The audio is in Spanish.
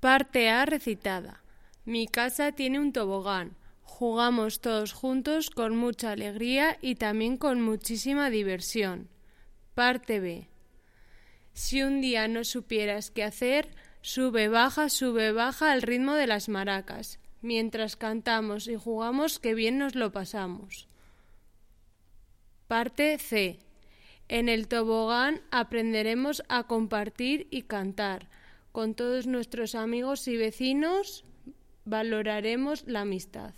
Parte A recitada. Mi casa tiene un tobogán. Jugamos todos juntos con mucha alegría y también con muchísima diversión. Parte B. Si un día no supieras qué hacer, sube, baja, sube, baja al ritmo de las maracas. Mientras cantamos y jugamos, que bien nos lo pasamos. Parte C. En el tobogán aprenderemos a compartir y cantar. Con todos nuestros amigos y vecinos valoraremos la amistad.